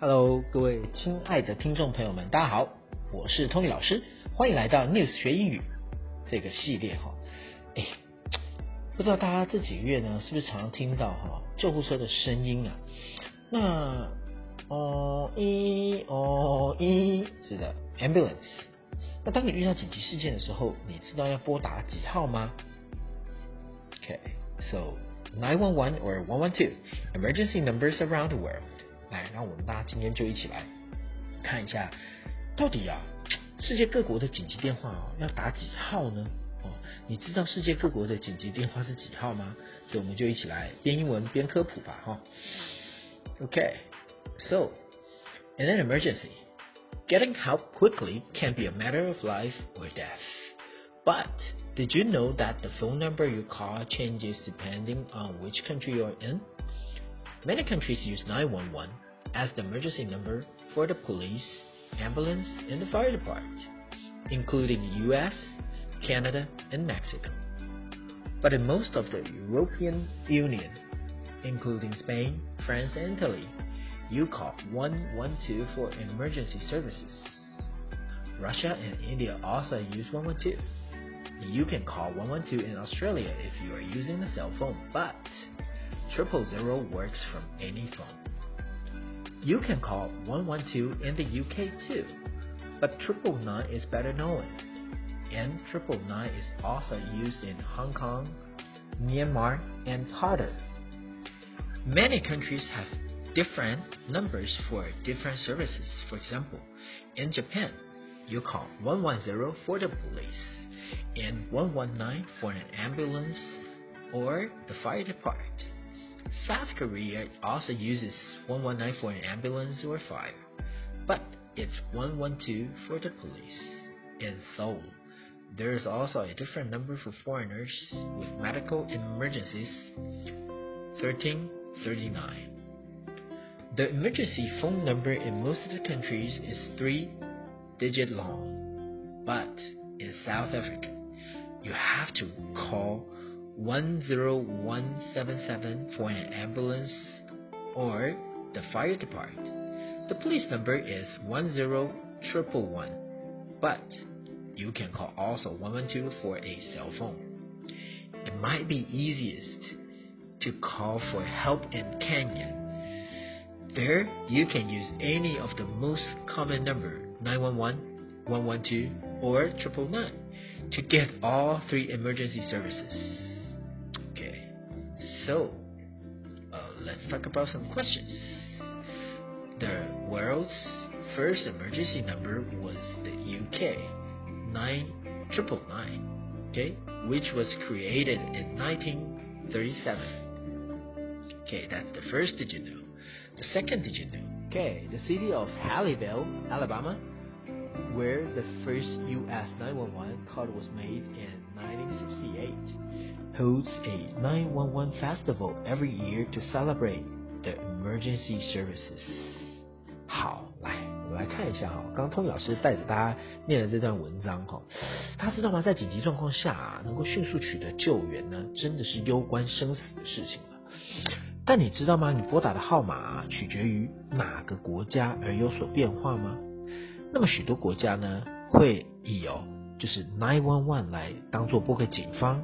Hello，各位亲爱的听众朋友们，大家好，我是 Tony 老师，欢迎来到 News 学英语这个系列哈。哎，不知道大家这几个月呢，是不是常常听到哈救护车的声音啊？那哦一哦一，是的，ambulance。那当你遇到紧急事件的时候，你知道要拨打几号吗？Okay，so nine one one or one one two emergency numbers around the world。来，让我们大家今天就一起来看一下，到底啊，世界各国的紧急电话哦要打几号呢？哦，你知道世界各国的紧急电话是几号吗？所以我们就一起来边英文边科普吧，哈。Okay，so in an emergency. Getting help quickly can be a matter of life or death. But did you know that the phone number you call changes depending on which country you're in? Many countries use 911 as the emergency number for the police, ambulance, and the fire department, including the US, Canada, and Mexico. But in most of the European Union, including Spain, France, and Italy, you call 112 for emergency services. Russia and India also use 112. You can call 112 in Australia if you are using a cell phone, but triple zero works from any phone. You can call 112 in the UK too, but triple nine is better known. And triple nine is also used in Hong Kong, Myanmar, and Qatar. Many countries have different numbers for different services. For example, in Japan, you call 110 for the police and 119 for an ambulance or the fire department. South Korea also uses 119 for an ambulance or fire, but it's 112 for the police. In Seoul, there is also a different number for foreigners with medical emergencies 1339. The emergency phone number in most of the countries is three digit long, but in South Africa, you have to call 10177 for an ambulance or the fire department. The police number is 10111, but you can call also 112 for a cell phone. It might be easiest to call for help in Kenya. There, you can use any of the most common number 911, 112, or 999 to get all three emergency services. So uh, let's talk about some questions. The world's first emergency number was the UK 9999, okay, which was created in 1937. Okay, that's the first did you know. The second did you know? Okay, the city of Halliville, Alabama, where the first US 911 call was made in 1968, holds a 911 festival every year to celebrate the emergency services. 好，来，我们来看一下哈，刚刚 Tony 老师带着大家念的这段文章哈，他知道吗？在紧急状况下、啊，能够迅速取得救援呢，真的是攸关生死的事情了。但你知道吗？你拨打的号码、取决于哪个国家而有所变化吗？那么许多国家呢，会以哦，就是 nine one one 来当做拨给警方、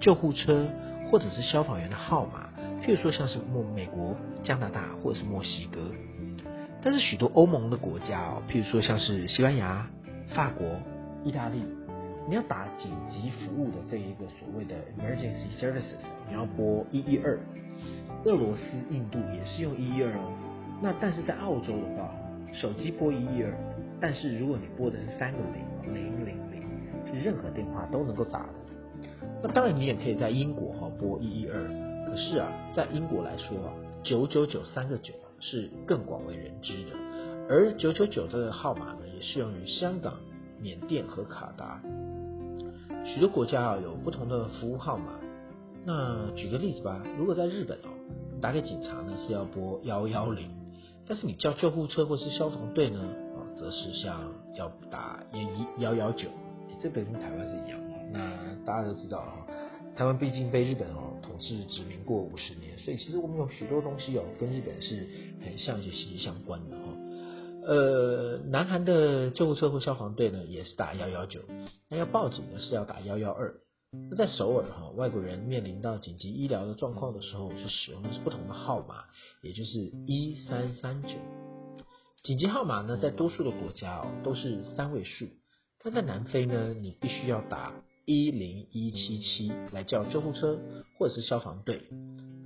救护车或者是消防员的号码，譬如说像是墨美国、加拿大或者是墨西哥。但是许多欧盟的国家哦，譬如说像是西班牙、法国、意大利，你要打紧急服务的这一个所谓的 emergency services，你要拨一一二。俄罗斯、印度也是用一一二哦。那但是在澳洲的话，手机拨一一二，但是如果你拨的是三个零零零零，是任何电话都能够打的。那当然你也可以在英国哈拨一一二，可是啊，在英国来说啊，九九九三个九是更广为人知的，而九九九这个号码呢，也适用于香港、缅甸和卡达。许多国家啊有不同的服务号码。那举个例子吧，如果在日本哦，打给警察呢是要拨幺幺零，但是你叫救护车或是消防队呢，啊，则是像要打一幺幺九，这个跟台湾是一样。那大家都知道啊，台湾毕竟被日本哦统治殖民过五十年，所以其实我们有许多东西哦跟日本是很像，且息息相关的哈。呃，南韩的救护车或消防队呢，也是打幺幺九，那要报警呢是要打幺幺二。那在首尔哈，外国人面临到紧急医疗的状况的时候，是使用的是不同的号码，也就是一三三九。紧急号码呢，在多数的国家哦都是三位数，但在南非呢，你必须要打一零一七七来叫救护车或者是消防队。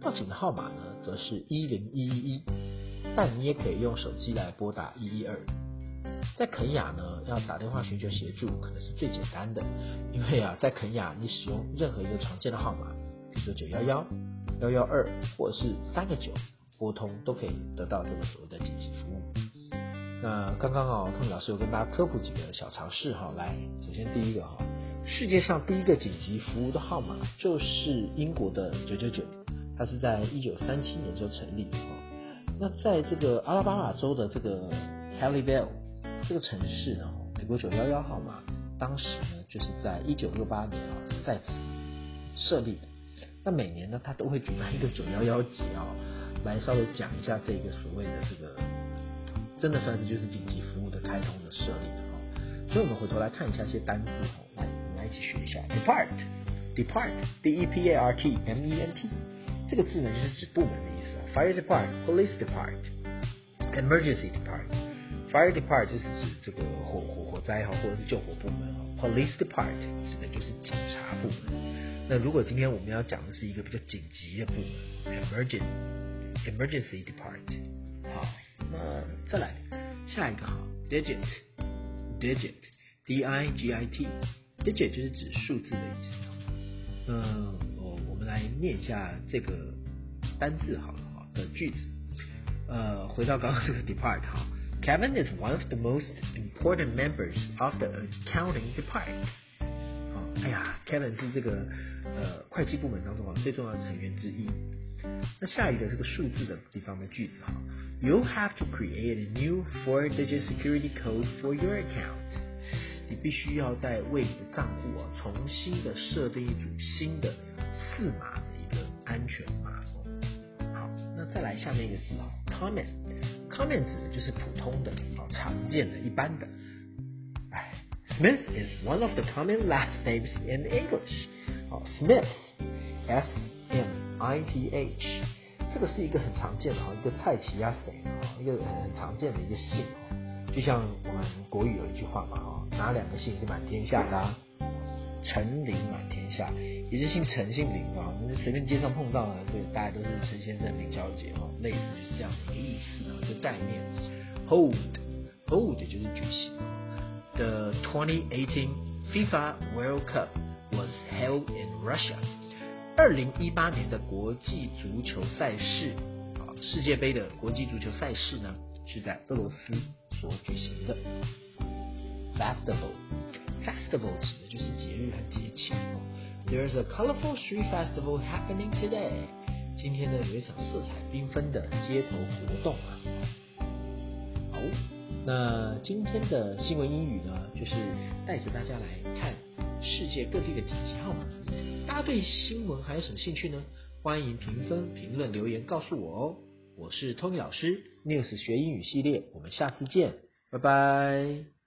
报警的号码呢，则是一零一一一，但你也可以用手机来拨打一一二。在肯雅呢，要打电话寻求协助，可能是最简单的，因为啊，在肯雅你使用任何一个常见的号码，比如说九幺幺、幺幺二或者是三个九拨通，都可以得到这个所谓的紧急服务。那刚刚啊，汤米老师有跟大家科普几个小常识哈，来，首先第一个哈，世界上第一个紧急服务的号码就是英国的九九九，它是在一九三七年就成立的。那在这个阿拉巴马州的这个 Haleyville 这个城市呢，美国九幺幺号码，当时呢就是在一九六八年啊在此设立的。那每年呢，它都会举办一个九幺幺节啊，来稍微讲一下这个所谓的这个。真的算是就是紧急服务的开通的设立的，所以我们回头来看一下一些单字一起学一下，depart，depart，d e p a r t m e n t，这个字呢就是指部门的意思啊，fire depart，police depart，emergency depart，fire depart 就是指这个火火火灾哈或者是救火部门啊，police depart 指的就是警察部门。那如果今天我们要讲的是一个比较紧急的部门，emergency，emergency depart 好那再来下一个哈，digit，digit，d-i-g-i-t t，digit 就是指数字的意思。嗯，我我们来念一下这个单字好了哈的句子。呃，回到刚刚这个 depart 哈，Kevin is one of the most important members of the accounting department。好，哎呀，Kevin 是这个呃会计部门当中啊最重要的成员之一。那下一个这个数字的地方的句子哈，You have to create a new four-digit security code for your account。 你必须要在为你的账户啊重新的设定一组新的四码的一个安全码。好，那再来下面一个字啊，common，common 指的就是普通的啊常见的一般的。哎，Smith is one of the common last names in English。好，Smith，S M。I T H，这个是一个很常见的哈，一个蔡奇亚谁啊，一个很常见的一个姓哦。就像我们国语有一句话嘛哈，哪两个姓是满天下的？陈林满天下，也是姓陈姓林啊。我们随便街上碰到的，对，大家都是陈先生、林小姐哦，类似就是这样的一个意思啊，一个概念。Hold，hold 就是举行。The 2018 FIFA World Cup was held in Russia. 二零一八年的国际足球赛事啊，世界杯的国际足球赛事呢，是在俄罗斯所举行的。Festival，festival 指的就是节日和节庆哦。There is a colorful street festival happening today。今天呢，有一场色彩缤纷的街头活动啊。好，那今天的新闻英语呢，就是带着大家来看世界各地的紧急号码。大家对新闻还有什么兴趣呢？欢迎评分、评论、留言告诉我哦。我是 Tony 老师，News 学英语系列，我们下次见，拜拜。